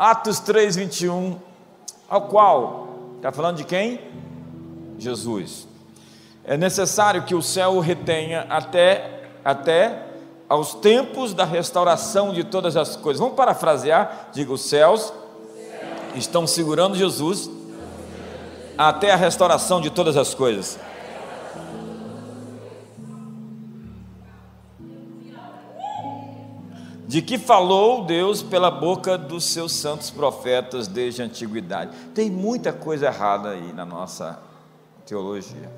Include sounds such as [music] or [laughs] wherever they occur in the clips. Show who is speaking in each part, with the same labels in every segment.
Speaker 1: Atos 3, 21, ao qual, está falando de quem? Jesus. É necessário que o céu o retenha até, até aos tempos da restauração de todas as coisas. Vamos parafrasear? Diga: os céus estão segurando Jesus até a restauração de todas as coisas. De que falou Deus pela boca dos seus santos profetas desde a antiguidade. Tem muita coisa errada aí na nossa teologia.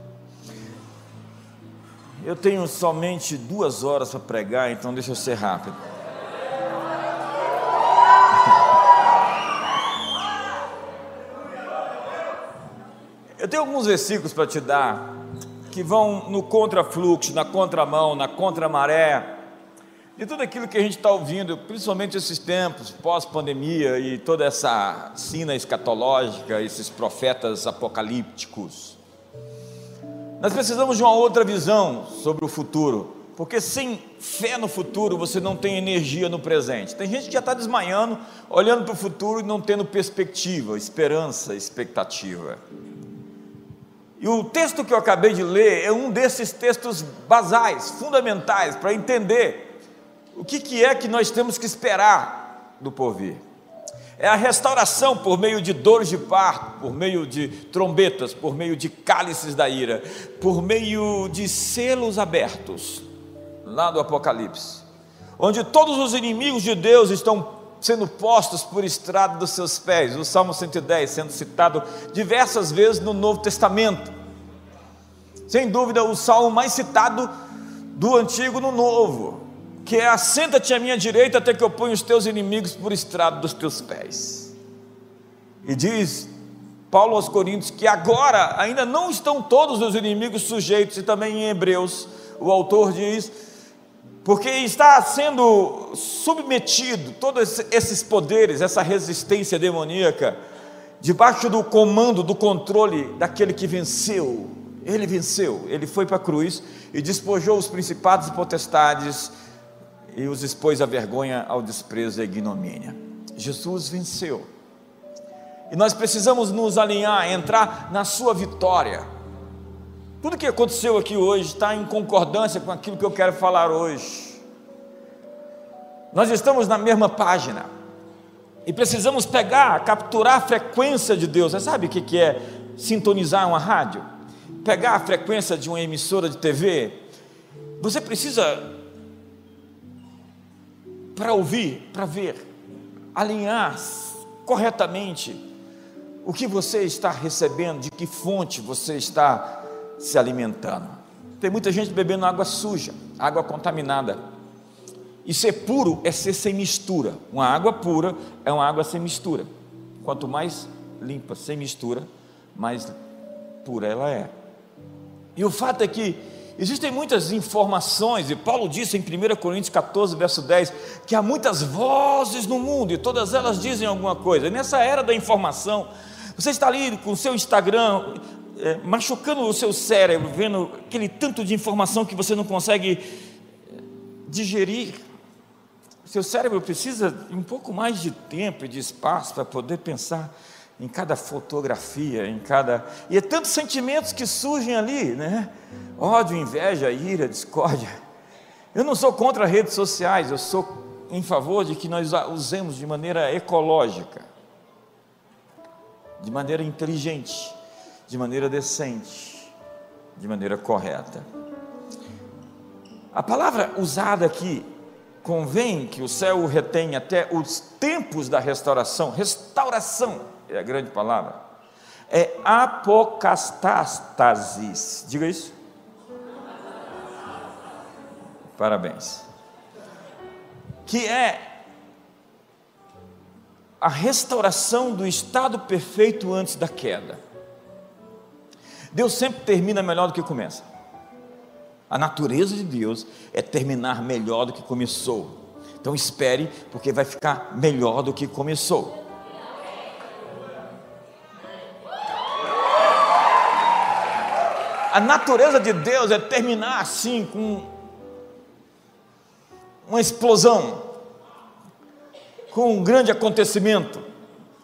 Speaker 1: Eu tenho somente duas horas para pregar, então deixa eu ser rápido. Eu tenho alguns versículos para te dar que vão no contrafluxo, na contramão, na contramaré de tudo aquilo que a gente está ouvindo, principalmente esses tempos, pós-pandemia e toda essa sina escatológica, esses profetas apocalípticos. Nós precisamos de uma outra visão sobre o futuro, porque sem fé no futuro você não tem energia no presente. Tem gente que já está desmaiando, olhando para o futuro e não tendo perspectiva, esperança, expectativa. E o texto que eu acabei de ler é um desses textos basais, fundamentais, para entender o que, que é que nós temos que esperar do porvir? É a restauração por meio de dores de parto, por meio de trombetas, por meio de cálices da ira, por meio de selos abertos, lá do Apocalipse, onde todos os inimigos de Deus estão sendo postos por estrado dos seus pés. O Salmo 110 sendo citado diversas vezes no Novo Testamento. Sem dúvida, o salmo mais citado do Antigo no Novo que é assenta-te à minha direita até que eu ponha os teus inimigos por estrado dos teus pés. E diz Paulo aos Coríntios que agora ainda não estão todos os inimigos sujeitos, e também em Hebreus o autor diz, porque está sendo submetido todos esses poderes, essa resistência demoníaca, debaixo do comando, do controle daquele que venceu. Ele venceu, ele foi para a cruz e despojou os principados e potestades e os expôs à vergonha, ao desprezo e à ignomínia. Jesus venceu. E nós precisamos nos alinhar, entrar na sua vitória. Tudo que aconteceu aqui hoje está em concordância com aquilo que eu quero falar hoje. Nós estamos na mesma página e precisamos pegar, capturar a frequência de Deus. Você sabe o que é sintonizar uma rádio? Pegar a frequência de uma emissora de TV. Você precisa para ouvir, para ver, alinhar corretamente o que você está recebendo, de que fonte você está se alimentando. Tem muita gente bebendo água suja, água contaminada. E ser puro é ser sem mistura. Uma água pura é uma água sem mistura. Quanto mais limpa, sem mistura, mais pura ela é. E o fato é que Existem muitas informações, e Paulo disse em 1 Coríntios 14, verso 10, que há muitas vozes no mundo e todas elas dizem alguma coisa. Nessa era da informação, você está ali com o seu Instagram, é, machucando o seu cérebro, vendo aquele tanto de informação que você não consegue é, digerir. Seu cérebro precisa de um pouco mais de tempo e de espaço para poder pensar em cada fotografia, em cada. E é tantos sentimentos que surgem ali, né? Ódio, inveja, ira, discórdia. Eu não sou contra redes sociais, eu sou em favor de que nós usemos de maneira ecológica, de maneira inteligente, de maneira decente, de maneira correta. A palavra usada aqui, convém que o céu o retém até os tempos da restauração, restauração é a grande palavra, é apocastastasis. Diga isso. Parabéns. Que é a restauração do estado perfeito antes da queda. Deus sempre termina melhor do que começa. A natureza de Deus é terminar melhor do que começou. Então espere, porque vai ficar melhor do que começou. A natureza de Deus é terminar assim, com uma explosão, com um grande acontecimento.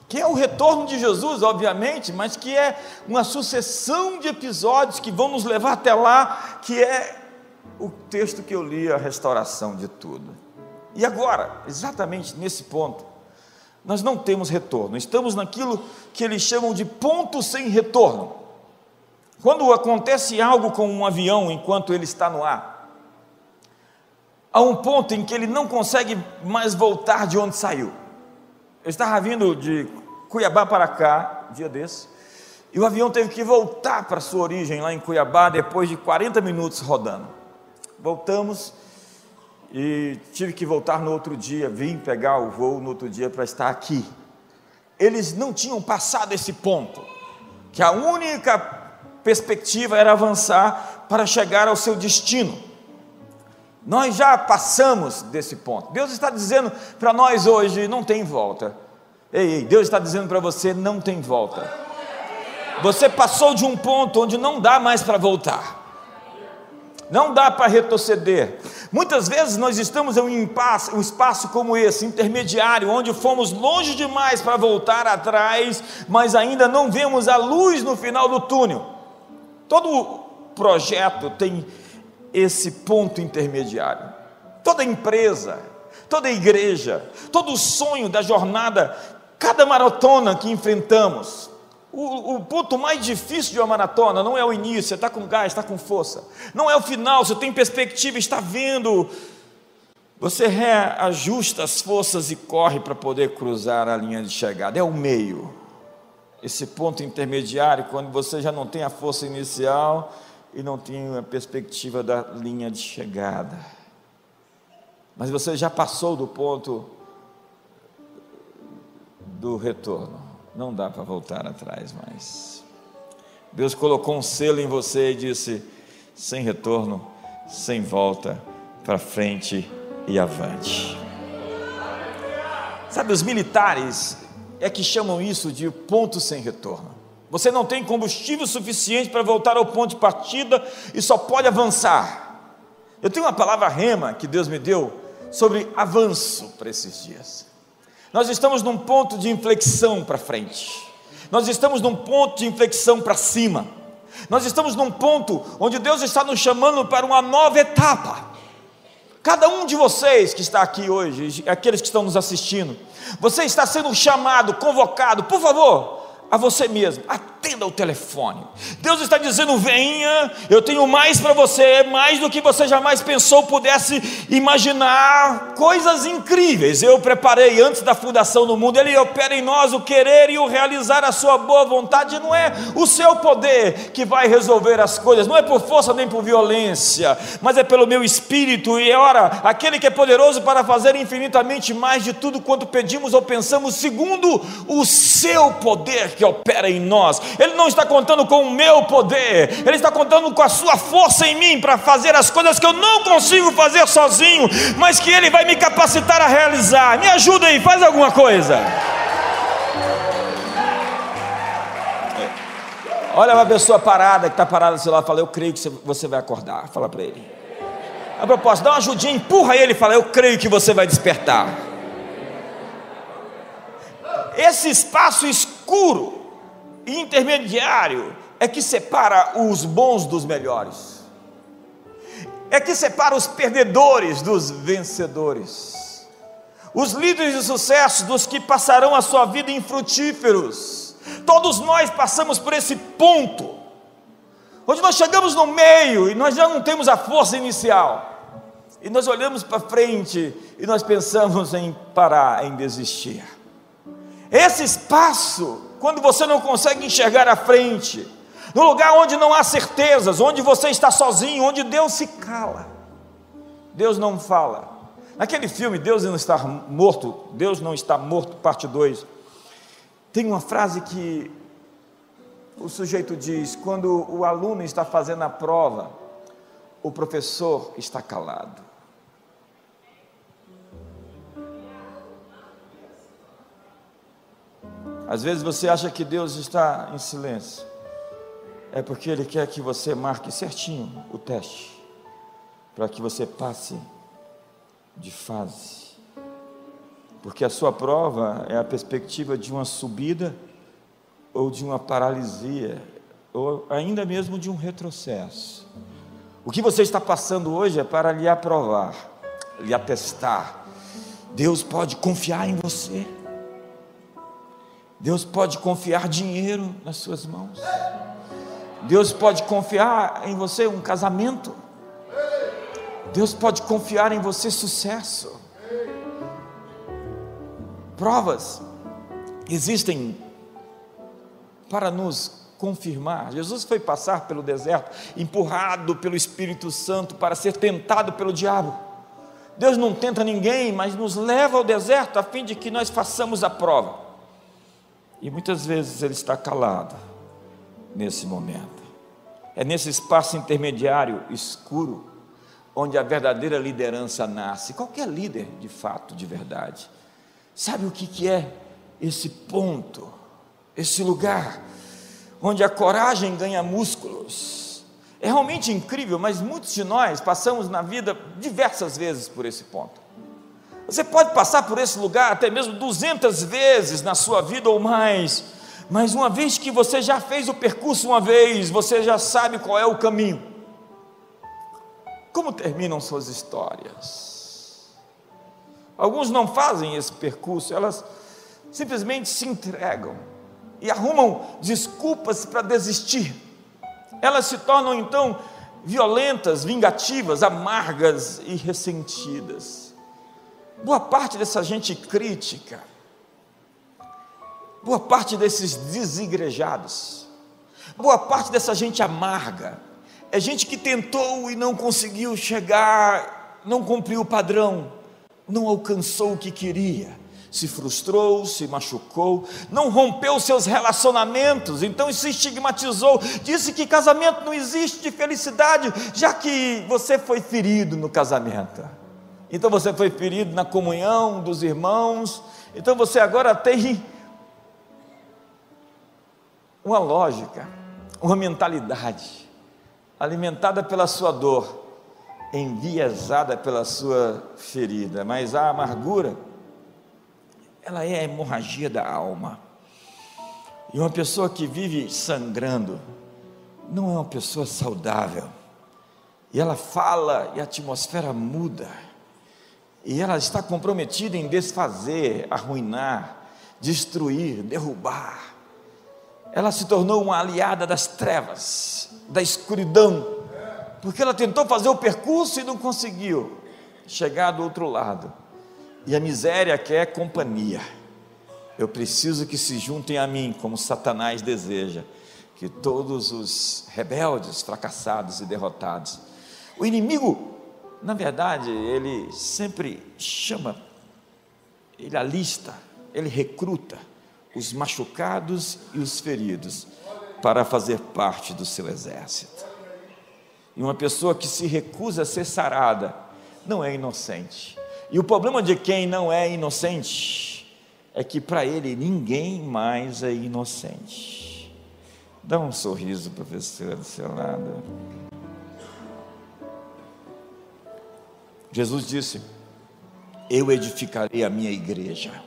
Speaker 1: que é o retorno de Jesus, obviamente, mas que é uma sucessão de episódios que vão nos levar até lá, que é o texto que eu li, a restauração de tudo. E agora, exatamente nesse ponto, nós não temos retorno, estamos naquilo que eles chamam de ponto sem retorno. Quando acontece algo com um avião enquanto ele está no ar, há um ponto em que ele não consegue mais voltar de onde saiu. Eu estava vindo de Cuiabá para cá, dia desse, e o avião teve que voltar para sua origem lá em Cuiabá depois de 40 minutos rodando. Voltamos e tive que voltar no outro dia, vim pegar o voo no outro dia para estar aqui. Eles não tinham passado esse ponto, que a única perspectiva era avançar para chegar ao seu destino. Nós já passamos desse ponto. Deus está dizendo para nós hoje: não tem volta. Ei, ei, Deus está dizendo para você: não tem volta. Você passou de um ponto onde não dá mais para voltar. Não dá para retroceder. Muitas vezes nós estamos em um, impasse, um espaço como esse, intermediário, onde fomos longe demais para voltar atrás, mas ainda não vemos a luz no final do túnel. Todo projeto tem esse ponto intermediário. Toda empresa, toda igreja, todo sonho da jornada, cada maratona que enfrentamos, o, o, ponto mais difícil de uma maratona não é o início, você está com gás, está com força. Não é o final, você tem perspectiva, está vendo. Você reajusta as forças e corre para poder cruzar a linha de chegada. É o meio. Esse ponto intermediário, quando você já não tem a força inicial e não tem a perspectiva da linha de chegada. Mas você já passou do ponto do retorno. Não dá para voltar atrás mais. Deus colocou um selo em você e disse: sem retorno, sem volta, para frente e avante. Sabe, os militares é que chamam isso de ponto sem retorno. Você não tem combustível suficiente para voltar ao ponto de partida e só pode avançar. Eu tenho uma palavra rema que Deus me deu sobre avanço para esses dias. Nós estamos num ponto de inflexão para frente. Nós estamos num ponto de inflexão para cima. Nós estamos num ponto onde Deus está nos chamando para uma nova etapa. Cada um de vocês que está aqui hoje, aqueles que estão nos assistindo, você está sendo chamado, convocado, por favor, a você mesmo, atenda o telefone. Deus está dizendo: venha, eu tenho mais para você, mais do que você jamais pensou, pudesse imaginar coisas incríveis. Eu preparei antes da fundação do mundo, Ele opera em nós o querer e o realizar a sua boa vontade. Não é o seu poder que vai resolver as coisas, não é por força nem por violência, mas é pelo meu espírito. E ora, aquele que é poderoso para fazer infinitamente mais de tudo quanto pedimos ou pensamos, segundo o seu poder que opera em nós. Ele não está contando com o meu poder, Ele está contando com a sua força em mim para fazer as coisas que eu não consigo fazer sozinho, mas que Ele vai me capacitar a realizar. Me ajuda aí, faz alguma coisa. Olha uma pessoa parada que está parada no celular fala: Eu creio que você vai acordar. Fala para ele. A propósito, dá uma ajudinha, empurra ele e fala: Eu creio que você vai despertar. Esse espaço escuro intermediário é que separa os bons dos melhores, é que separa os perdedores dos vencedores, os líderes de sucesso dos que passarão a sua vida infrutíferos. Todos nós passamos por esse ponto, onde nós chegamos no meio e nós já não temos a força inicial. E nós olhamos para frente e nós pensamos em parar, em desistir. Esse espaço quando você não consegue enxergar a frente, no lugar onde não há certezas, onde você está sozinho, onde Deus se cala, Deus não fala. Naquele filme, Deus não está morto, Deus não está morto, parte 2, tem uma frase que o sujeito diz: quando o aluno está fazendo a prova, o professor está calado. Às vezes você acha que Deus está em silêncio. É porque Ele quer que você marque certinho o teste, para que você passe de fase. porque a sua prova é a perspectiva de uma subida ou de uma paralisia, ou ainda mesmo de um retrocesso. O que você está passando hoje é para lhe aprovar, lhe atestar. Deus pode confiar em você. Deus pode confiar dinheiro nas suas mãos. Deus pode confiar em você um casamento. Deus pode confiar em você sucesso. Provas existem para nos confirmar. Jesus foi passar pelo deserto, empurrado pelo Espírito Santo para ser tentado pelo diabo. Deus não tenta ninguém, mas nos leva ao deserto a fim de que nós façamos a prova. E muitas vezes ele está calado nesse momento. É nesse espaço intermediário escuro onde a verdadeira liderança nasce. Qualquer líder, de fato, de verdade, sabe o que, é esse ponto, esse lugar, onde a coragem ganha músculos. É realmente incrível, mas muitos de nós passamos na vida diversas vezes por esse ponto. Você pode passar por esse lugar até mesmo 200 vezes na sua vida ou mais, mas uma vez que você já fez o percurso uma vez, você já sabe qual é o caminho. Como terminam suas histórias? Alguns não fazem esse percurso, elas simplesmente se entregam e arrumam desculpas para desistir. Elas se tornam então violentas, vingativas, amargas e ressentidas. Boa parte dessa gente crítica, boa parte desses desigrejados, boa parte dessa gente amarga, é gente que tentou e não conseguiu chegar, não cumpriu o padrão, não alcançou o que queria, se frustrou, se machucou, não rompeu seus relacionamentos, então se estigmatizou, disse que casamento não existe de felicidade, já que você foi ferido no casamento. Então você foi ferido na comunhão dos irmãos, então você agora tem uma lógica, uma mentalidade alimentada pela sua dor, enviesada pela sua ferida, mas a amargura, ela é a hemorragia da alma. E uma pessoa que vive sangrando, não é uma pessoa saudável. E ela fala e a atmosfera muda. E ela está comprometida em desfazer, arruinar, destruir, derrubar. Ela se tornou uma aliada das trevas da escuridão, porque ela tentou fazer o percurso e não conseguiu chegar do outro lado. E a miséria quer companhia. Eu preciso que se juntem a mim, como Satanás deseja, que todos os rebeldes, fracassados e derrotados. O inimigo, na verdade, ele sempre chama, ele alista, ele recruta os machucados e os feridos para fazer parte do seu exército. E uma pessoa que se recusa a ser sarada não é inocente. E o problema de quem não é inocente é que para ele ninguém mais é inocente. Dá um sorriso, professor, do seu lado. Jesus disse: Eu edificarei a minha igreja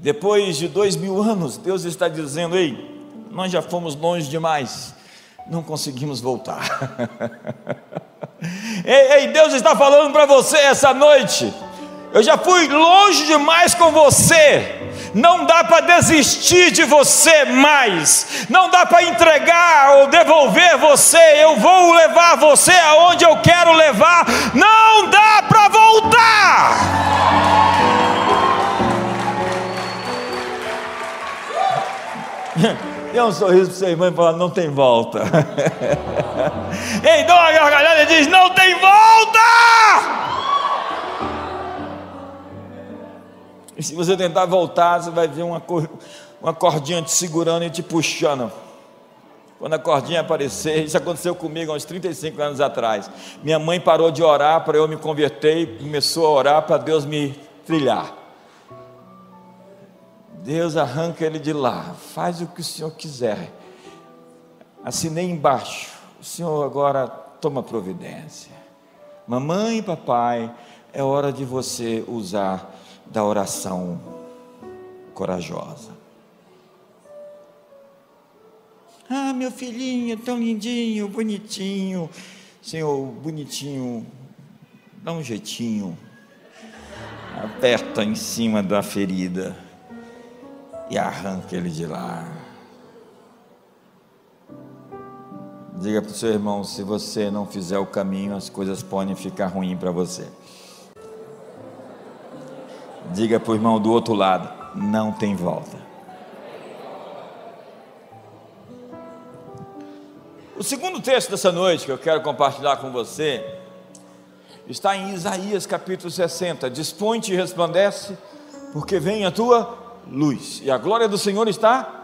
Speaker 1: depois de dois mil anos, Deus está dizendo: Ei, nós já fomos longe demais, não conseguimos voltar. [laughs] ei, ei, Deus está falando para você essa noite. Eu já fui longe demais com você. Não dá para desistir de você mais. Não dá para entregar ou devolver você. Eu vou levar você aonde eu quero levar. Não dá para voltar. [laughs] Dê um sorriso para sua irmã e fala: não tem volta. [laughs] Ei, dá uma gargalhada e diz: não tem volta. E se você tentar voltar, você vai ver uma, uma cordinha te segurando e te puxando. Quando a cordinha aparecer, isso aconteceu comigo há uns 35 anos atrás. Minha mãe parou de orar para eu me converter e começou a orar para Deus me trilhar. Deus arranca ele de lá, faz o que o Senhor quiser. Assinei embaixo, o Senhor agora toma providência. Mamãe e papai é hora de você usar da oração corajosa. Ah, meu filhinho, tão lindinho, bonitinho. Senhor, bonitinho, dá um jeitinho. Aperta em cima da ferida e arranca ele de lá. Diga para o seu irmão: se você não fizer o caminho, as coisas podem ficar ruins para você. Diga para o irmão do outro lado: não tem volta. O segundo texto dessa noite que eu quero compartilhar com você está em Isaías capítulo 60. Dispõe-te e resplandece, porque vem a tua luz, e a glória do Senhor está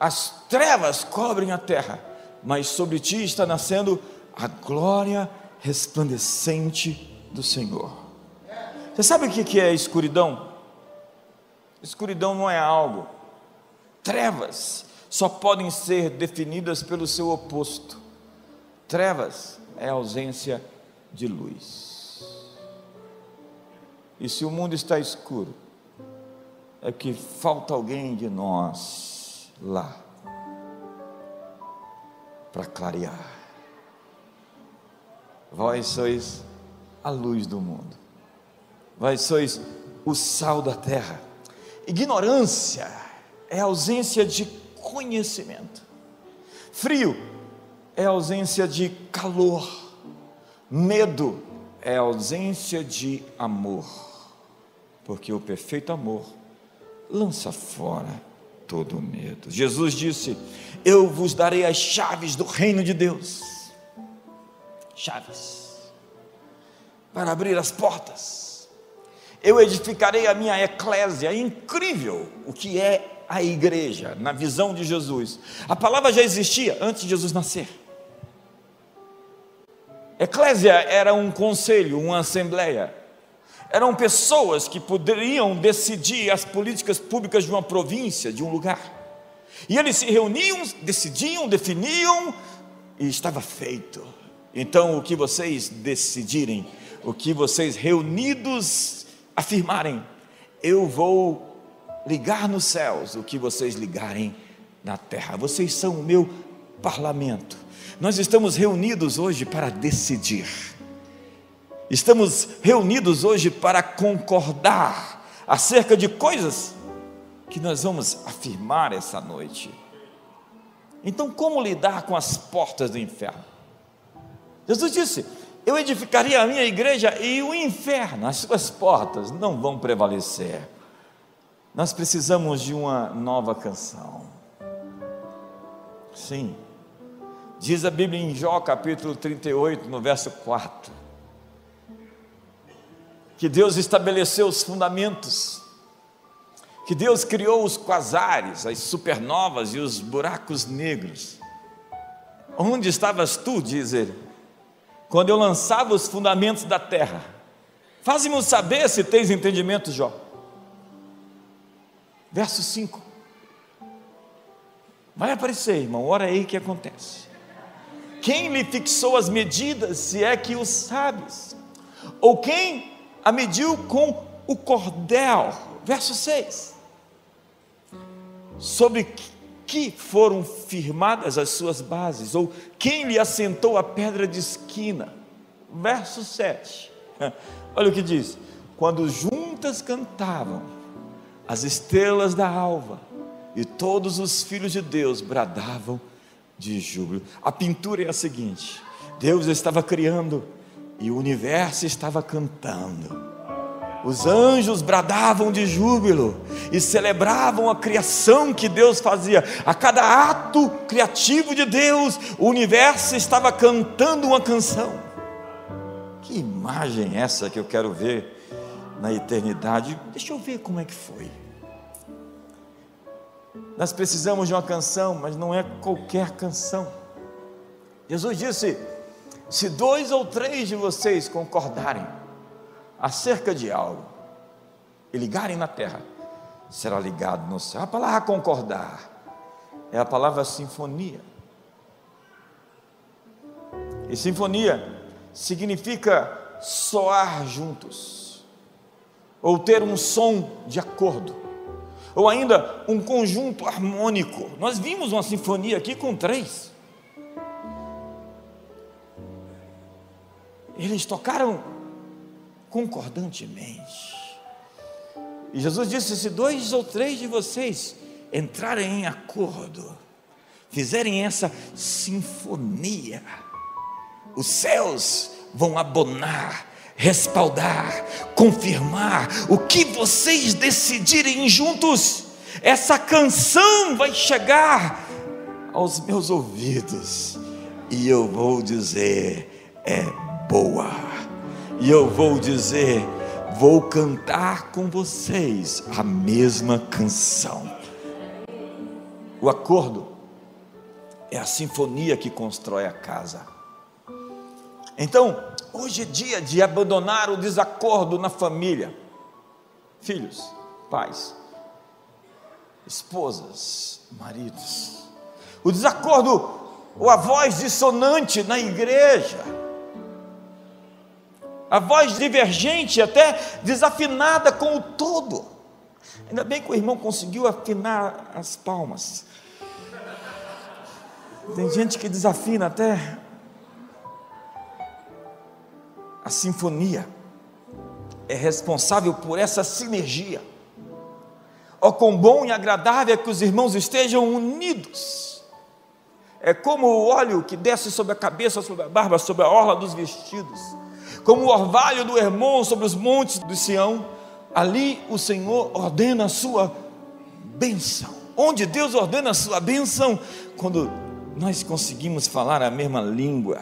Speaker 1: as trevas cobrem a terra, mas sobre ti está nascendo a glória resplandecente do Senhor. Você sabe o que é escuridão? Escuridão não é algo. Trevas só podem ser definidas pelo seu oposto. Trevas é ausência de luz. E se o mundo está escuro, é que falta alguém de nós lá para clarear. Vós sois a luz do mundo, vós sois o sal da terra. Ignorância é ausência de conhecimento, frio é ausência de calor, medo é ausência de amor, porque o perfeito amor lança fora todo medo. Jesus disse: Eu vos darei as chaves do reino de Deus. Chaves. Para abrir as portas. Eu edificarei a minha eclésia. É incrível o que é a igreja na visão de Jesus. A palavra já existia antes de Jesus nascer. Eclésia era um conselho, uma assembleia eram pessoas que poderiam decidir as políticas públicas de uma província, de um lugar. E eles se reuniam, decidiam, definiam, e estava feito. Então, o que vocês decidirem, o que vocês reunidos afirmarem, eu vou ligar nos céus o que vocês ligarem na terra. Vocês são o meu parlamento. Nós estamos reunidos hoje para decidir. Estamos reunidos hoje para concordar acerca de coisas que nós vamos afirmar essa noite. Então, como lidar com as portas do inferno? Jesus disse: Eu edificaria a minha igreja e o inferno, as suas portas não vão prevalecer. Nós precisamos de uma nova canção. Sim, diz a Bíblia em Jó capítulo 38, no verso 4 que Deus estabeleceu os fundamentos, que Deus criou os quasares, as supernovas e os buracos negros. Onde estavas tu, diz ele, quando eu lançava os fundamentos da terra? Faze-me saber se tens entendimento, Jó. Verso 5. Vai aparecer, irmão, ora aí que acontece. Quem lhe fixou as medidas, se é que o sabes? Ou quem a mediu com o cordel. Verso 6. Sobre que foram firmadas as suas bases, ou quem lhe assentou a pedra de esquina. Verso 7. [laughs] Olha o que diz: quando juntas cantavam as estrelas da alva, e todos os filhos de Deus bradavam de júbilo. A pintura é a seguinte: Deus estava criando e o universo estava cantando. Os anjos bradavam de júbilo e celebravam a criação que Deus fazia. A cada ato criativo de Deus, o universo estava cantando uma canção. Que imagem é essa que eu quero ver na eternidade? Deixa eu ver como é que foi. Nós precisamos de uma canção, mas não é qualquer canção. Jesus disse: se dois ou três de vocês concordarem acerca de algo e ligarem na terra, será ligado no céu. A palavra concordar é a palavra sinfonia. E sinfonia significa soar juntos, ou ter um som de acordo, ou ainda um conjunto harmônico. Nós vimos uma sinfonia aqui com três. Eles tocaram concordantemente. E Jesus disse: se dois ou três de vocês entrarem em acordo, fizerem essa sinfonia, os céus vão abonar, respaldar, confirmar o que vocês decidirem juntos. Essa canção vai chegar aos meus ouvidos e eu vou dizer: é boa. E eu vou dizer: vou cantar com vocês a mesma canção. O acordo é a sinfonia que constrói a casa. Então, hoje é dia de abandonar o desacordo na família. Filhos, pais, esposas, maridos. O desacordo ou a voz dissonante na igreja. A voz divergente, até desafinada com o todo. Ainda bem que o irmão conseguiu afinar as palmas. Tem gente que desafina até a sinfonia. É responsável por essa sinergia. Ó, oh, quão bom e agradável é que os irmãos estejam unidos. É como o óleo que desce sobre a cabeça, sobre a barba, sobre a orla dos vestidos. Como o orvalho do irmão sobre os montes do Sião. Ali o Senhor ordena a sua bênção. Onde Deus ordena a sua bênção? Quando nós conseguimos falar a mesma língua,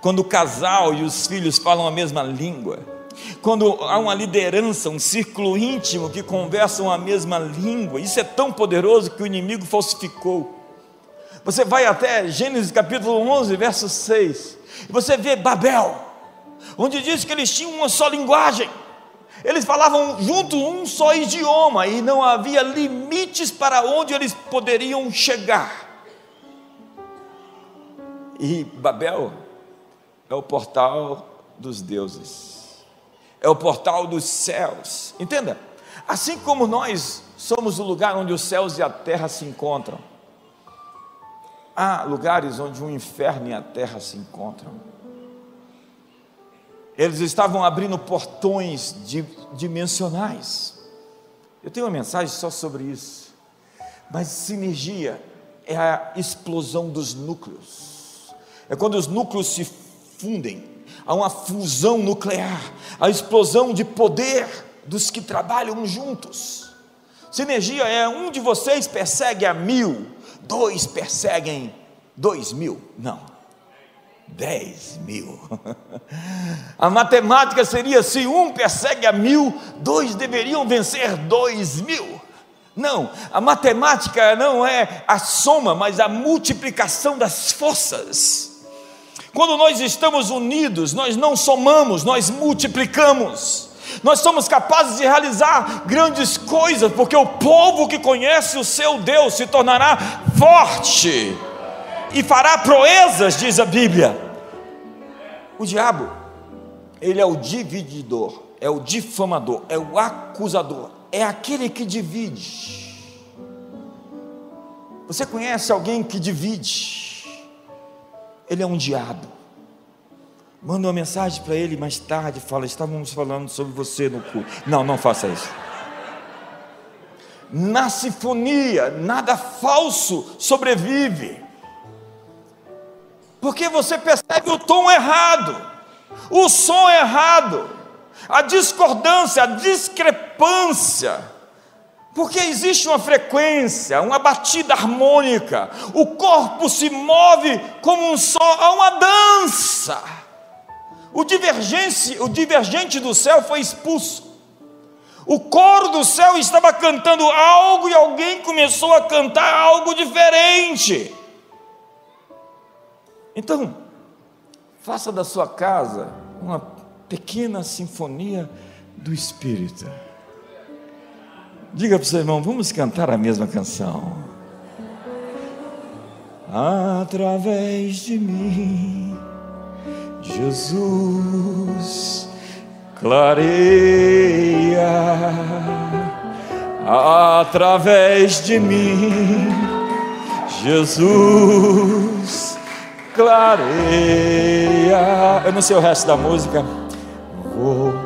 Speaker 1: quando o casal e os filhos falam a mesma língua, quando há uma liderança, um círculo íntimo que conversam a mesma língua, isso é tão poderoso que o inimigo falsificou. Você vai até Gênesis capítulo 11, verso 6, e você vê Babel, onde diz que eles tinham uma só linguagem, eles falavam juntos um só idioma e não havia limites para onde eles poderiam chegar. E Babel é o portal dos deuses, é o portal dos céus. Entenda? Assim como nós somos o lugar onde os céus e a terra se encontram, há lugares onde o inferno e a terra se encontram. Eles estavam abrindo portões dimensionais. Eu tenho uma mensagem só sobre isso. Mas sinergia é a explosão dos núcleos é quando os núcleos se fundem, há uma fusão nuclear, a explosão de poder dos que trabalham juntos. Sinergia é um de vocês persegue a mil, dois perseguem dois mil. Não, dez mil. [laughs] A matemática seria: se um persegue a mil, dois deveriam vencer dois mil. Não, a matemática não é a soma, mas a multiplicação das forças. Quando nós estamos unidos, nós não somamos, nós multiplicamos. Nós somos capazes de realizar grandes coisas, porque o povo que conhece o seu Deus se tornará forte e fará proezas, diz a Bíblia. O diabo, ele é o divididor, é o difamador, é o acusador, é aquele que divide. Você conhece alguém que divide? ele é um diabo. Manda uma mensagem para ele mais tarde, fala, estávamos falando sobre você no culto. Não, não faça isso. Na sinfonia, nada falso sobrevive. Porque você percebe o tom errado, o som errado, a discordância, a discrepância porque existe uma frequência, uma batida harmônica, o corpo se move como um só, há uma dança. O divergente, o divergente do céu foi expulso. O coro do céu estava cantando algo e alguém começou a cantar algo diferente. Então, faça da sua casa uma pequena sinfonia do Espírito. Diga para o seu irmão, vamos cantar a mesma canção. Através de mim, Jesus clareia através de mim. Jesus clareia. Eu não sei o resto da música. Vou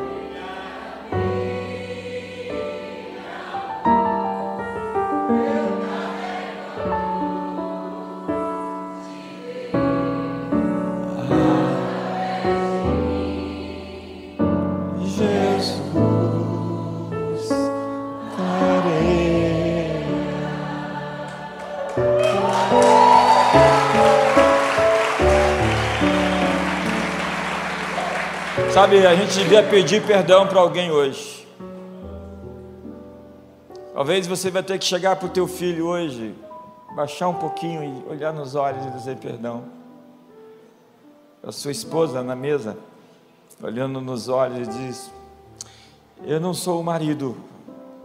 Speaker 1: Sabe, a gente devia pedir perdão para alguém hoje. Talvez você vai ter que chegar para o teu filho hoje, baixar um pouquinho e olhar nos olhos e dizer perdão. A sua esposa na mesa, olhando nos olhos, diz: Eu não sou o marido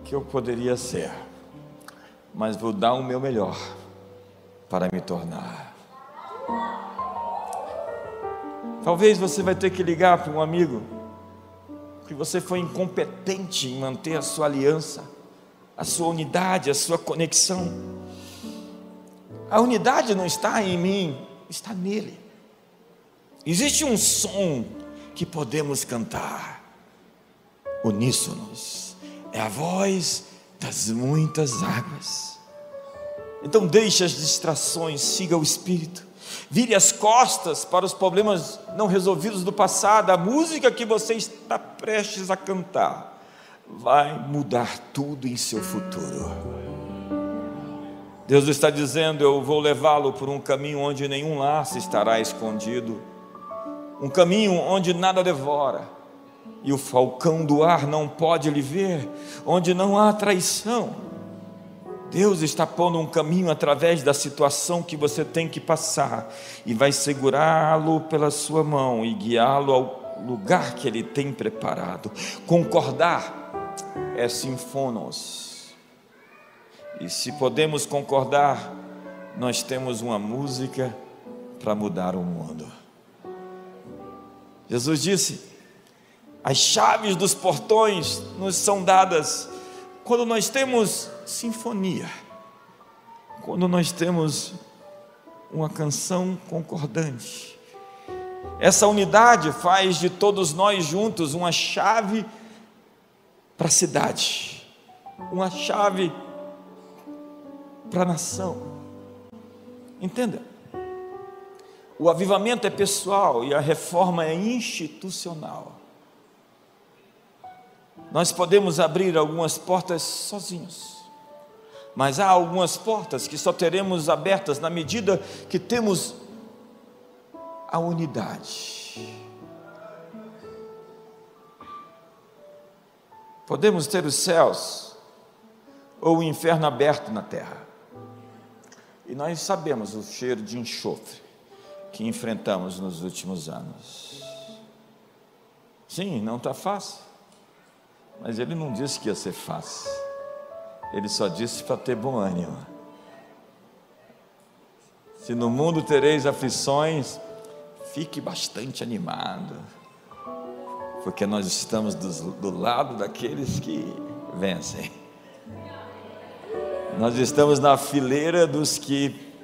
Speaker 1: que eu poderia ser, mas vou dar o meu melhor para me tornar. Talvez você vai ter que ligar para um amigo que você foi incompetente em manter a sua aliança, a sua unidade, a sua conexão. A unidade não está em mim, está nele. Existe um som que podemos cantar, uníssonos, é a voz das muitas águas. Então deixe as distrações, siga o Espírito. Vire as costas para os problemas não resolvidos do passado. A música que você está prestes a cantar vai mudar tudo em seu futuro. Deus está dizendo: Eu vou levá-lo por um caminho onde nenhum laço estará escondido, um caminho onde nada devora, e o falcão do ar não pode lhe ver, onde não há traição Deus está pondo um caminho através da situação que você tem que passar e vai segurá-lo pela sua mão e guiá-lo ao lugar que ele tem preparado. Concordar é sinfonos. E se podemos concordar, nós temos uma música para mudar o mundo. Jesus disse: as chaves dos portões nos são dadas quando nós temos sinfonia, quando nós temos uma canção concordante. Essa unidade faz de todos nós juntos uma chave para a cidade, uma chave para a nação. Entenda? O avivamento é pessoal e a reforma é institucional. Nós podemos abrir algumas portas sozinhos, mas há algumas portas que só teremos abertas na medida que temos a unidade. Podemos ter os céus ou o inferno aberto na terra. E nós sabemos o cheiro de enxofre que enfrentamos nos últimos anos. Sim, não está fácil. Mas ele não disse que ia ser fácil. Ele só disse para ter bom ânimo. Se no mundo tereis aflições, fique bastante animado, porque nós estamos do, do lado daqueles que vencem. Nós estamos na fileira dos que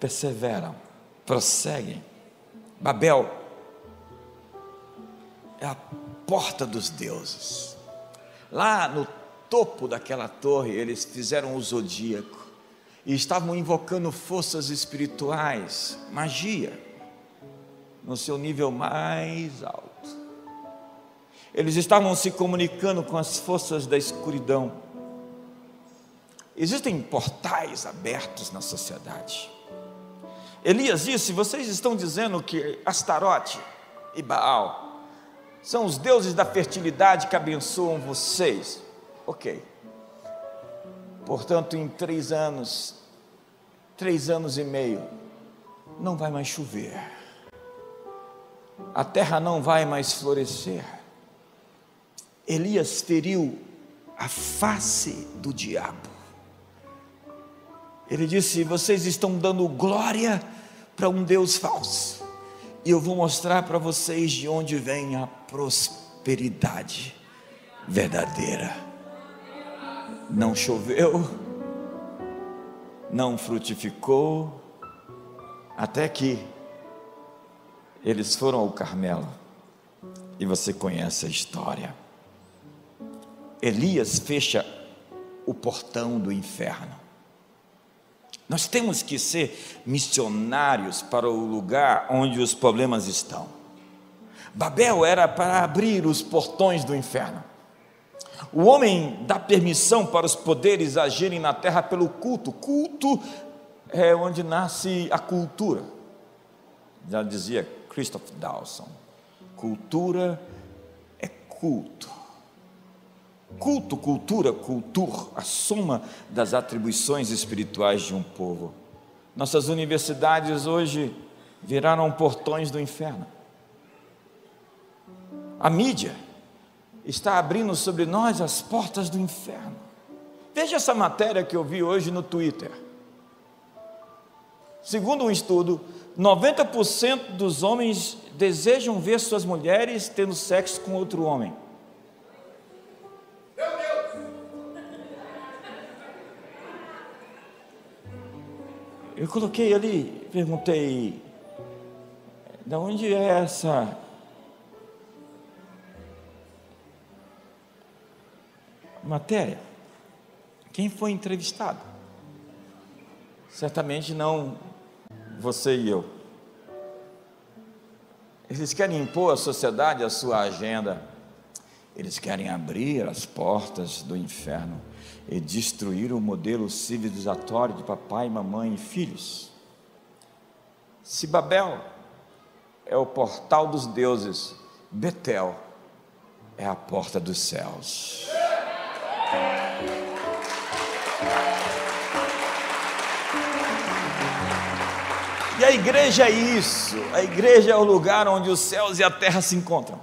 Speaker 1: perseveram, prosseguem. Babel é a porta dos deuses. Lá no topo daquela torre, eles fizeram o zodíaco e estavam invocando forças espirituais, magia, no seu nível mais alto. Eles estavam se comunicando com as forças da escuridão. Existem portais abertos na sociedade. Elias disse: Vocês estão dizendo que Astarote e Baal são os deuses da fertilidade que abençoam vocês. Ok. Portanto, em três anos, três anos e meio, não vai mais chover, a terra não vai mais florescer. Elias feriu a face do diabo. Ele disse: Vocês estão dando glória para um Deus falso e eu vou mostrar para vocês de onde vem a prosperidade verdadeira. Não choveu, não frutificou, até que eles foram ao Carmelo, e você conhece a história. Elias fecha o portão do inferno. Nós temos que ser missionários para o lugar onde os problemas estão. Babel era para abrir os portões do inferno. O homem dá permissão para os poderes agirem na terra pelo culto. Culto é onde nasce a cultura. Já dizia Christopher Dawson: cultura é culto. Culto, cultura, cultur, a soma das atribuições espirituais de um povo. Nossas universidades hoje viraram portões do inferno. A mídia está abrindo sobre nós as portas do inferno. Veja essa matéria que eu vi hoje no Twitter. Segundo um estudo, 90% dos homens desejam ver suas mulheres tendo sexo com outro homem. Eu coloquei ali, perguntei, de onde é essa matéria? Quem foi entrevistado? Certamente não você e eu. Eles querem impor à sociedade a sua agenda. Eles querem abrir as portas do inferno e destruir o modelo civilizatório de papai, mamãe e filhos. Se Babel é o portal dos deuses, Betel é a porta dos céus. E a igreja é isso, a igreja é o lugar onde os céus e a terra se encontram,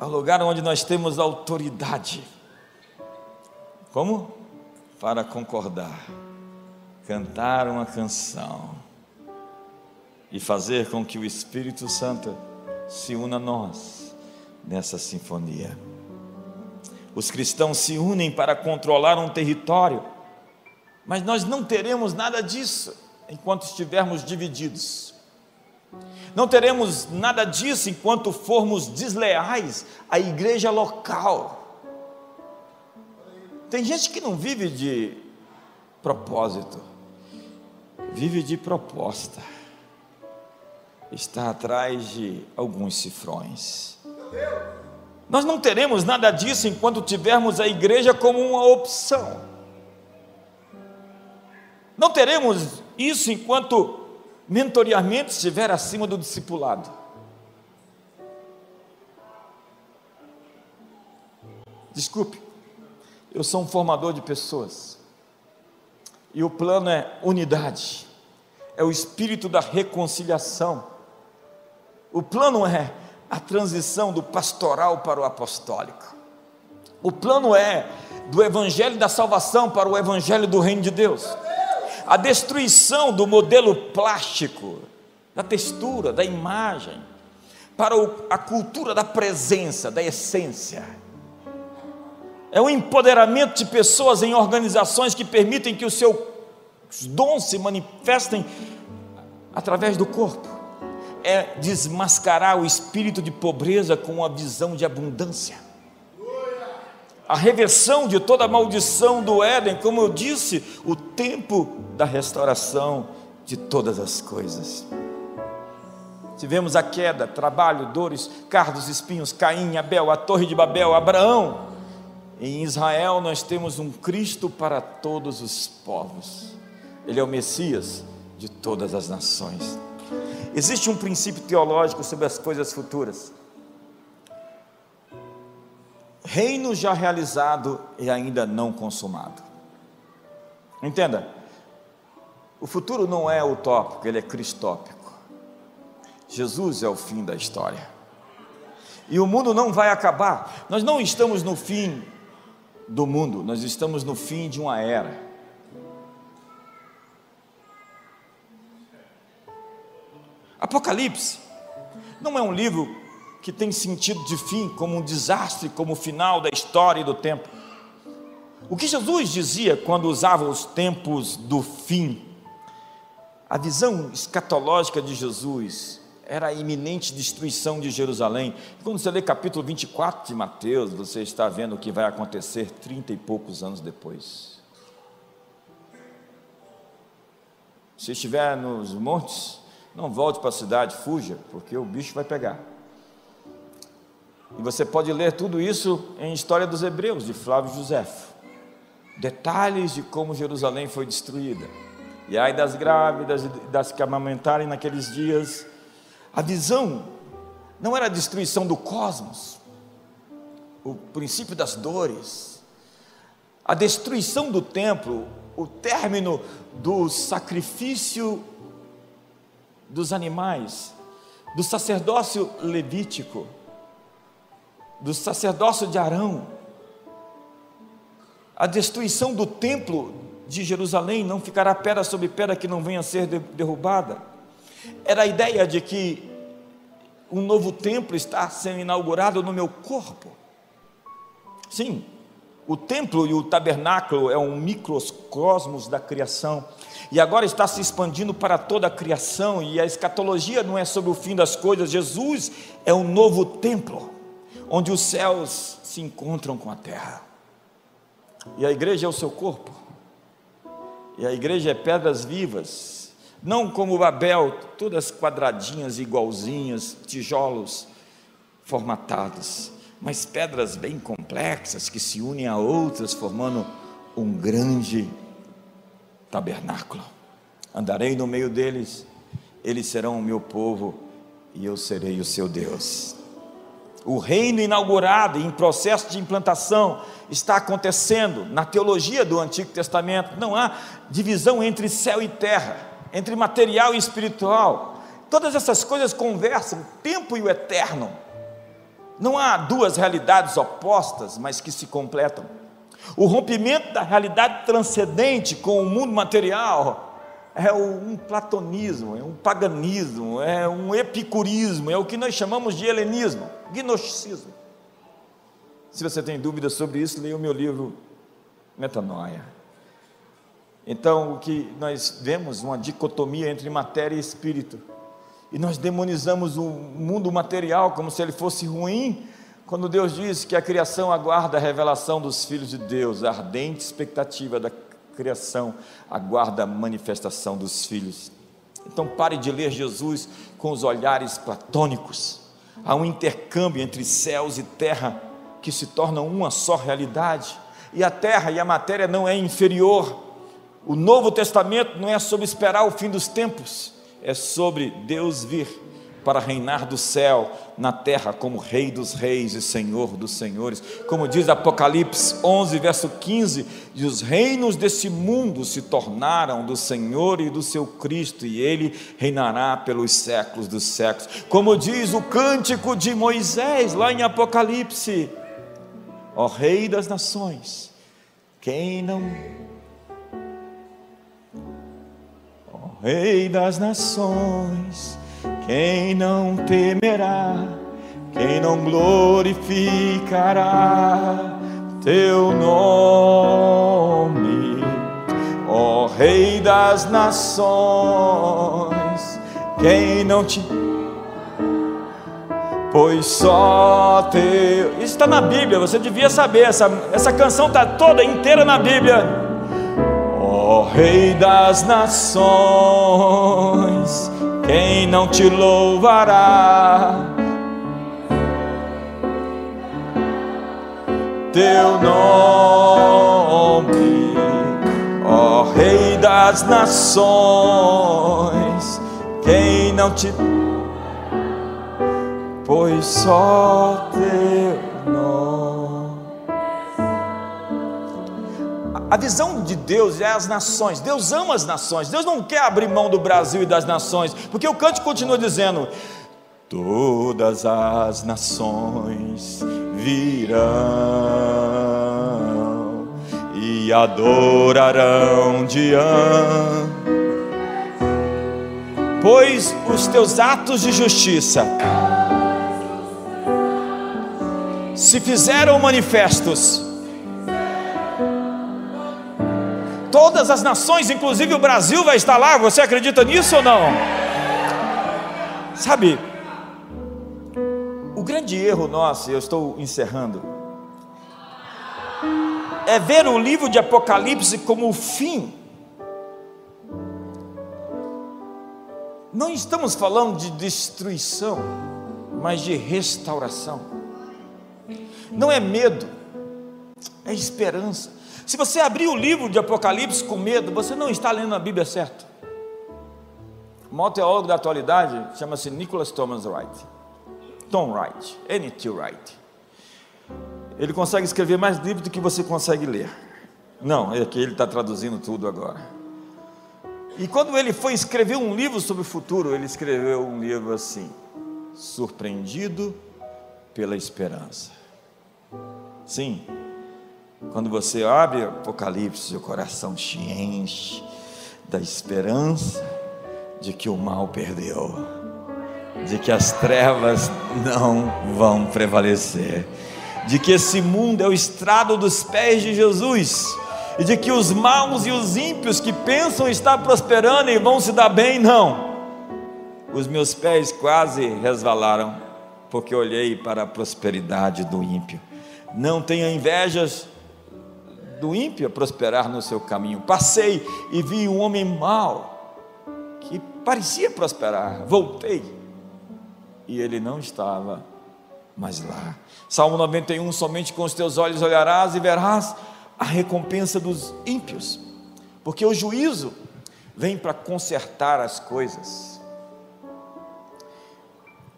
Speaker 1: é o lugar onde nós temos autoridade como? Para concordar, cantar uma canção e fazer com que o Espírito Santo se una a nós nessa sinfonia. Os cristãos se unem para controlar um território, mas nós não teremos nada disso enquanto estivermos divididos. Não teremos nada disso enquanto formos desleais à igreja local tem gente que não vive de propósito, vive de proposta. Está atrás de alguns cifrões. Nós não teremos nada disso enquanto tivermos a igreja como uma opção. Não teremos isso enquanto mentoreamento estiver acima do discipulado. Desculpe, eu sou um formador de pessoas. E o plano é unidade, é o espírito da reconciliação. O plano é a transição do pastoral para o apostólico. O plano é do evangelho da salvação para o evangelho do reino de Deus. A destruição do modelo plástico, da textura, da imagem, para a cultura da presença, da essência é o empoderamento de pessoas em organizações que permitem que os seus dons se manifestem através do corpo. É desmascarar o espírito de pobreza com a visão de abundância. A reversão de toda a maldição do Éden, como eu disse, o tempo da restauração de todas as coisas. Tivemos a queda, trabalho, dores, cardos, espinhos, Caim, Abel, a torre de Babel, Abraão, em Israel nós temos um Cristo para todos os povos. Ele é o Messias de todas as nações. Existe um princípio teológico sobre as coisas futuras. Reino já realizado e ainda não consumado. Entenda, o futuro não é utópico, ele é cristópico. Jesus é o fim da história. E o mundo não vai acabar. Nós não estamos no fim do mundo, nós estamos no fim de uma era. Apocalipse não é um livro que tem sentido de fim, como um desastre, como o final da história e do tempo. O que Jesus dizia quando usava os tempos do fim, a visão escatológica de Jesus era a iminente destruição de Jerusalém. Quando você lê capítulo 24 de Mateus, você está vendo o que vai acontecer trinta e poucos anos depois. Se estiver nos montes, não volte para a cidade, fuja, porque o bicho vai pegar. E você pode ler tudo isso em História dos Hebreus, de Flávio José. Detalhes de como Jerusalém foi destruída. E aí das grávidas das que amamentarem naqueles dias. A visão não era a destruição do cosmos, o princípio das dores, a destruição do templo, o término do sacrifício dos animais, do sacerdócio levítico, do sacerdócio de Arão, a destruição do templo de Jerusalém, não ficará pedra sobre pedra que não venha a ser derrubada. Era a ideia de que um novo templo está sendo inaugurado no meu corpo. Sim, o templo e o tabernáculo é um microcosmos da criação. E agora está se expandindo para toda a criação, e a escatologia não é sobre o fim das coisas, Jesus é um novo templo, onde os céus se encontram com a terra, e a igreja é o seu corpo, e a igreja é pedras vivas, não como Babel, todas quadradinhas, igualzinhas, tijolos formatados, mas pedras bem complexas que se unem a outras, formando um grande tabernáculo. Andarei no meio deles, eles serão o meu povo e eu serei o seu Deus. O reino inaugurado em processo de implantação está acontecendo na teologia do Antigo Testamento. Não há divisão entre céu e terra, entre material e espiritual. Todas essas coisas conversam, o tempo e o eterno. Não há duas realidades opostas, mas que se completam. O rompimento da realidade transcendente com o mundo material é um platonismo, é um paganismo, é um epicurismo, é o que nós chamamos de helenismo, gnosticismo. Se você tem dúvidas sobre isso, leia o meu livro Metanoia. Então, o que nós vemos uma dicotomia entre matéria e espírito. E nós demonizamos o mundo material como se ele fosse ruim, quando Deus diz que a criação aguarda a revelação dos filhos de Deus, a ardente expectativa da criação aguarda a manifestação dos filhos. Então pare de ler Jesus com os olhares platônicos. Há um intercâmbio entre céus e terra que se tornam uma só realidade. E a terra e a matéria não é inferior. O Novo Testamento não é sobre esperar o fim dos tempos, é sobre Deus vir para reinar do céu na terra como Rei dos Reis e Senhor dos Senhores. Como diz Apocalipse 11, verso 15: e os reinos desse mundo se tornaram do Senhor e do seu Cristo, e ele reinará pelos séculos dos séculos. Como diz o cântico de Moisés, lá em Apocalipse: Ó Rei das nações, quem não. Rei das nações, quem não temerá, quem não glorificará teu nome, ó Rei das nações, quem não te pois só teu. Isso está na Bíblia, você devia saber. Essa, essa canção está toda inteira na Bíblia. Ó Rei das nações, quem não te louvará? Teu nome, ó Rei das nações, quem não te pois só teu A visão de Deus é as nações. Deus ama as nações. Deus não quer abrir mão do Brasil e das nações, porque o canto continua dizendo: Todas as nações virão e adorarão diante, pois os teus atos de justiça se fizeram manifestos. Todas as nações, inclusive o Brasil, vai estar lá. Você acredita nisso ou não? Sabe, o grande erro nosso, eu estou encerrando, é ver o livro de Apocalipse como o fim. Não estamos falando de destruição, mas de restauração. Não é medo, é esperança. Se você abrir o livro de Apocalipse com medo, você não está lendo a Bíblia certa. O maior teólogo da atualidade chama-se Nicholas Thomas Wright. Tom Wright, N.T. Wright. Ele consegue escrever mais livros do que você consegue ler. Não, é que ele está traduzindo tudo agora. E quando ele foi escrever um livro sobre o futuro, ele escreveu um livro assim: Surpreendido pela Esperança. Sim, quando você abre Apocalipse, o coração te enche da esperança de que o mal perdeu, de que as trevas não vão prevalecer, de que esse mundo é o estrado dos pés de Jesus, e de que os maus e os ímpios que pensam estar prosperando e vão se dar bem, não. Os meus pés quase resvalaram, porque olhei para a prosperidade do ímpio. Não tenha invejas do ímpio a prosperar no seu caminho. Passei e vi um homem mau que parecia prosperar. Voltei e ele não estava mais lá. Salmo 91: Somente com os teus olhos olharás e verás a recompensa dos ímpios, porque o juízo vem para consertar as coisas.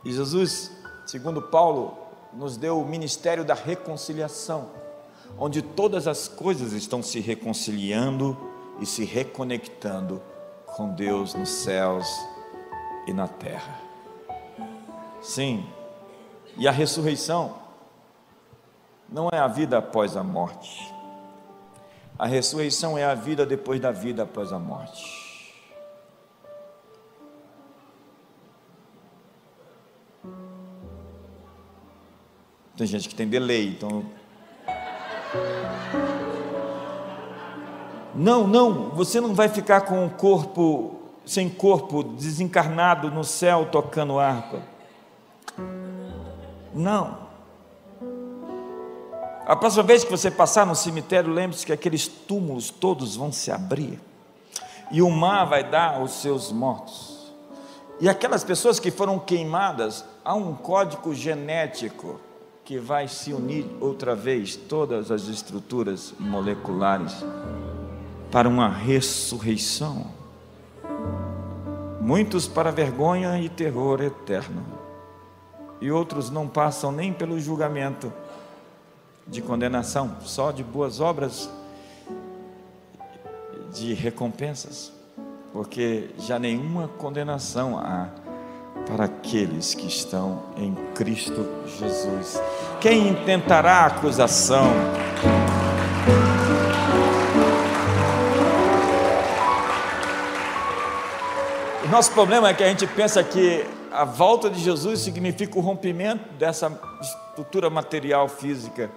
Speaker 1: E Jesus, segundo Paulo, nos deu o ministério da reconciliação onde todas as coisas estão se reconciliando e se reconectando com Deus nos céus e na terra. Sim, e a ressurreição não é a vida após a morte, a ressurreição é a vida depois da vida após a morte. Tem gente que tem delay, então não, não, você não vai ficar com o corpo, sem corpo, desencarnado no céu tocando harpa. Não. A próxima vez que você passar no cemitério, lembre-se que aqueles túmulos todos vão se abrir. E o mar vai dar os seus mortos. E aquelas pessoas que foram queimadas, há um código genético que vai se unir outra vez todas as estruturas moleculares para uma ressurreição. Muitos para vergonha e terror eterno, e outros não passam nem pelo julgamento de condenação, só de boas obras, de recompensas, porque já nenhuma condenação há para aqueles que estão em Cristo Jesus. Quem intentará acusação? O nosso problema é que a gente pensa que a volta de Jesus significa o rompimento dessa estrutura material física.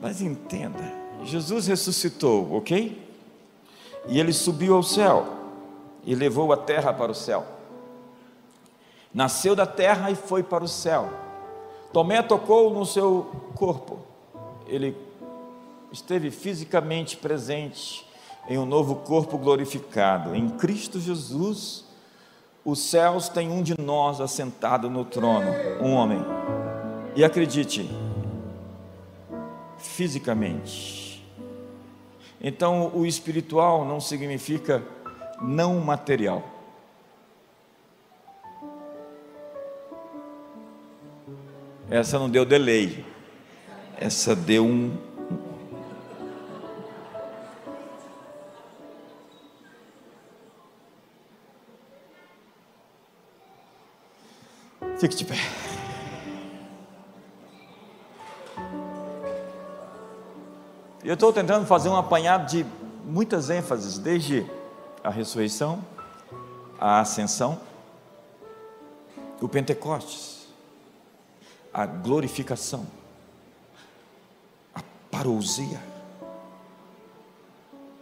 Speaker 1: Mas entenda, Jesus ressuscitou, ok? E ele subiu ao céu e levou a terra para o céu nasceu da terra e foi para o céu. Tomé tocou no seu corpo, ele esteve fisicamente presente em um novo corpo glorificado. Em Cristo Jesus, os céus têm um de nós assentado no trono, um homem. E acredite, fisicamente. Então, o espiritual não significa não material. Essa não deu delay. Essa deu um. Fique de pé. Eu estou tentando fazer um apanhado de muitas ênfases, desde a ressurreição, a ascensão, o Pentecostes a glorificação parousia.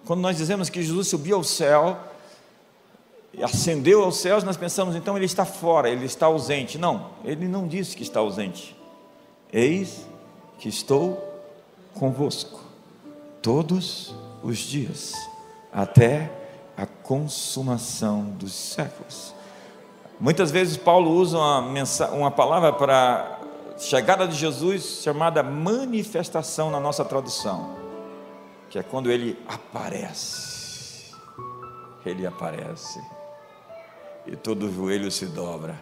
Speaker 1: Quando nós dizemos que Jesus subiu ao céu, ascendeu aos céus, nós pensamos então ele está fora, ele está ausente. Não, ele não disse que está ausente. Eis que estou convosco todos os dias, até a consumação dos séculos. Muitas vezes Paulo usa uma, uma palavra para chegada de Jesus chamada manifestação na nossa tradução, que é quando ele aparece. Ele aparece e todo joelho se dobra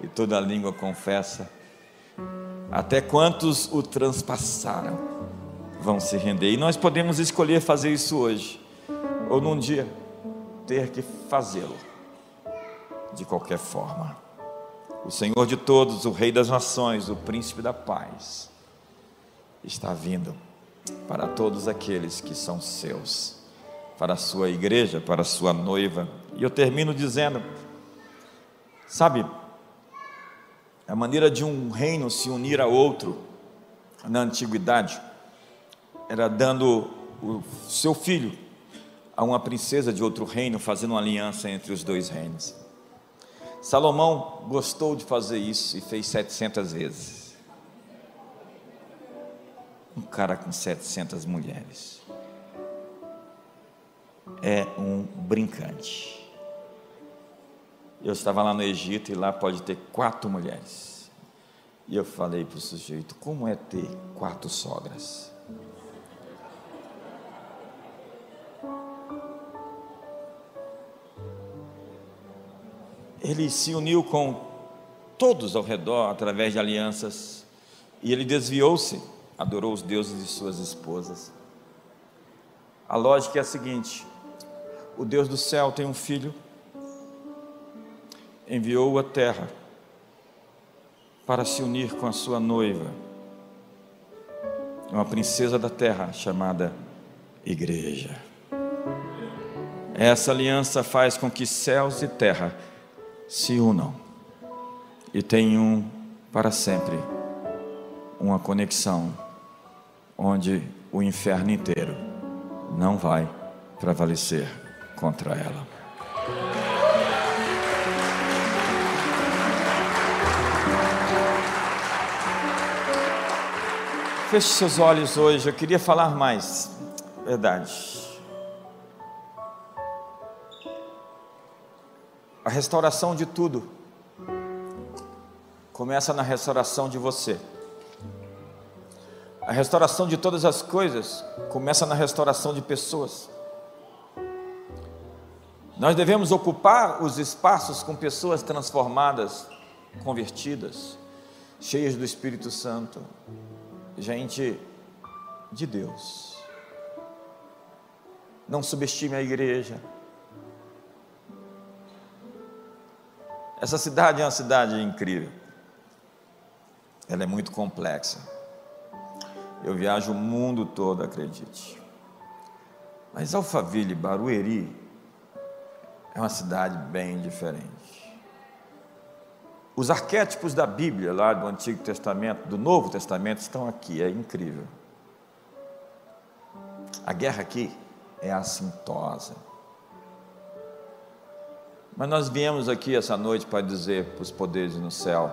Speaker 1: e toda língua confessa. Até quantos o transpassaram vão se render. E nós podemos escolher fazer isso hoje, ou num dia ter que fazê-lo, de qualquer forma. O Senhor de todos, o Rei das nações, o Príncipe da paz, está vindo para todos aqueles que são seus, para a sua igreja, para a sua noiva. E eu termino dizendo: sabe, a maneira de um reino se unir a outro na antiguidade era dando o seu filho a uma princesa de outro reino, fazendo uma aliança entre os dois reinos. Salomão gostou de fazer isso e fez 700 vezes. Um cara com 700 mulheres é um brincante. Eu estava lá no Egito e lá pode ter quatro mulheres. E eu falei para o sujeito: como é ter quatro sogras? Ele se uniu com todos ao redor através de alianças e ele desviou-se, adorou os deuses de suas esposas. A lógica é a seguinte: o Deus do céu tem um filho, enviou-o à terra para se unir com a sua noiva, uma princesa da terra chamada Igreja. Essa aliança faz com que céus e terra se unam e tenham para sempre uma conexão onde o inferno inteiro não vai prevalecer contra ela. Feche seus olhos hoje, eu queria falar mais, verdade. A restauração de tudo começa na restauração de você. A restauração de todas as coisas começa na restauração de pessoas. Nós devemos ocupar os espaços com pessoas transformadas, convertidas, cheias do Espírito Santo, gente de Deus. Não subestime a igreja. Essa cidade é uma cidade incrível. Ela é muito complexa. Eu viajo o mundo todo, acredite. Mas Alphaville, Barueri, é uma cidade bem diferente. Os arquétipos da Bíblia, lá do Antigo Testamento, do Novo Testamento, estão aqui, é incrível. A guerra aqui é assintosa. Mas nós viemos aqui essa noite para dizer para os poderes no céu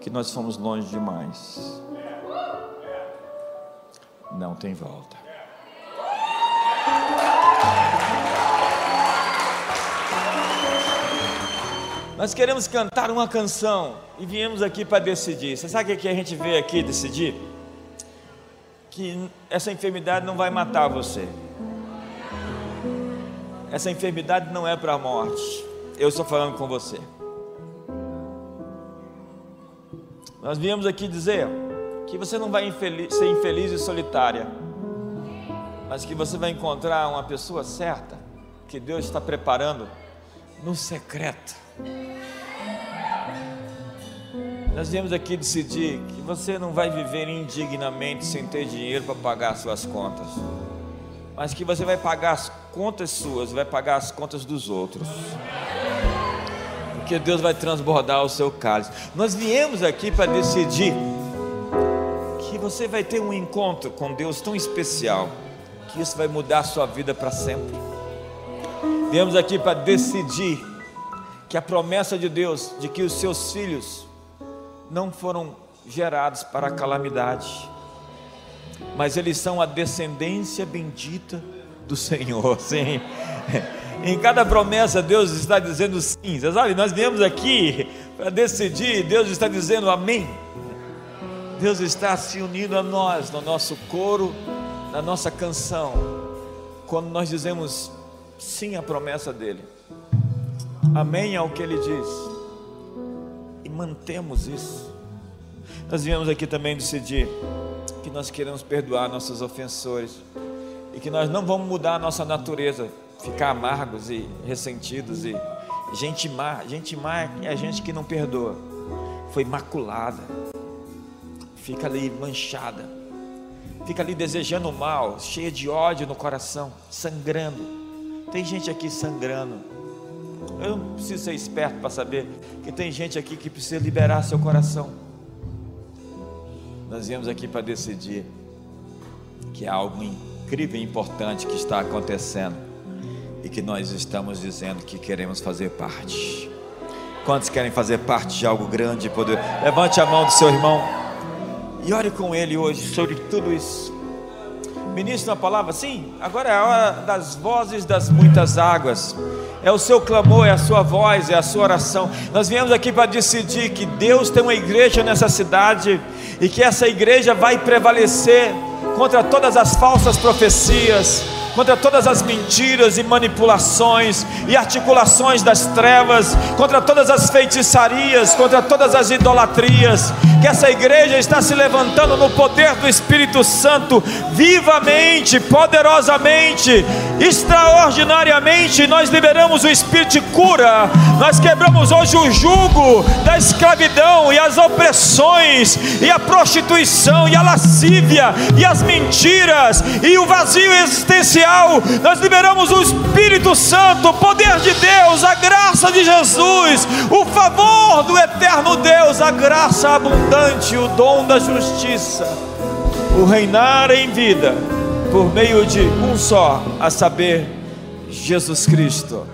Speaker 1: que nós fomos longe demais. Não tem volta. Nós queremos cantar uma canção e viemos aqui para decidir. Você sabe o que a gente veio aqui decidir? Que essa enfermidade não vai matar você. Essa enfermidade não é para a morte. Eu estou falando com você. Nós viemos aqui dizer que você não vai infeliz, ser infeliz e solitária, mas que você vai encontrar uma pessoa certa que Deus está preparando no secreto. Nós viemos aqui decidir que você não vai viver indignamente sem ter dinheiro para pagar suas contas mas que você vai pagar as contas suas, vai pagar as contas dos outros. Porque Deus vai transbordar o seu cálice. Nós viemos aqui para decidir que você vai ter um encontro com Deus tão especial que isso vai mudar a sua vida para sempre. Viemos aqui para decidir que a promessa de Deus de que os seus filhos não foram gerados para a calamidade, mas eles são a descendência bendita do Senhor. [laughs] Sim. Em cada promessa Deus está dizendo sim. Você sabe, nós viemos aqui para decidir, Deus está dizendo amém. Deus está se unindo a nós no nosso coro, na nossa canção, quando nós dizemos sim à promessa dEle, amém ao que Ele diz, e mantemos isso. Nós viemos aqui também decidir que nós queremos perdoar nossos ofensores e que nós não vamos mudar a nossa natureza, ficar amargos e ressentidos e gente má, gente má é a gente que não perdoa, foi maculada, fica ali manchada, fica ali desejando mal, cheia de ódio no coração, sangrando. Tem gente aqui sangrando. Eu não preciso ser esperto para saber que tem gente aqui que precisa liberar seu coração. Nós viemos aqui para decidir que é algo incrível e importante que está acontecendo e que nós estamos dizendo que queremos fazer parte. Quantos querem fazer parte de algo grande e poder? Levante a mão do seu irmão e ore com ele hoje sobre tudo isso. Ministre uma palavra, sim. Agora é a hora das vozes das muitas águas. É o seu clamor, é a sua voz, é a sua oração. Nós viemos aqui para decidir que Deus tem uma igreja nessa cidade e que essa igreja vai prevalecer contra todas as falsas profecias, contra todas as mentiras e manipulações e articulações das trevas, contra todas as feitiçarias, contra todas as idolatrias. Que essa igreja está se levantando no poder do Espírito Santo, vivamente, poderosamente, extraordinariamente. Nós liberamos o Espírito de cura, nós quebramos hoje o jugo da escravidão e as opressões, e a prostituição, e a lascívia, e as mentiras, e o vazio existencial nós liberamos o Espírito Santo, o poder de Deus, a graça de Jesus, o favor do eterno Deus, a graça abundante, o dom da justiça, o reinar em vida, por meio de um só, a saber, Jesus Cristo.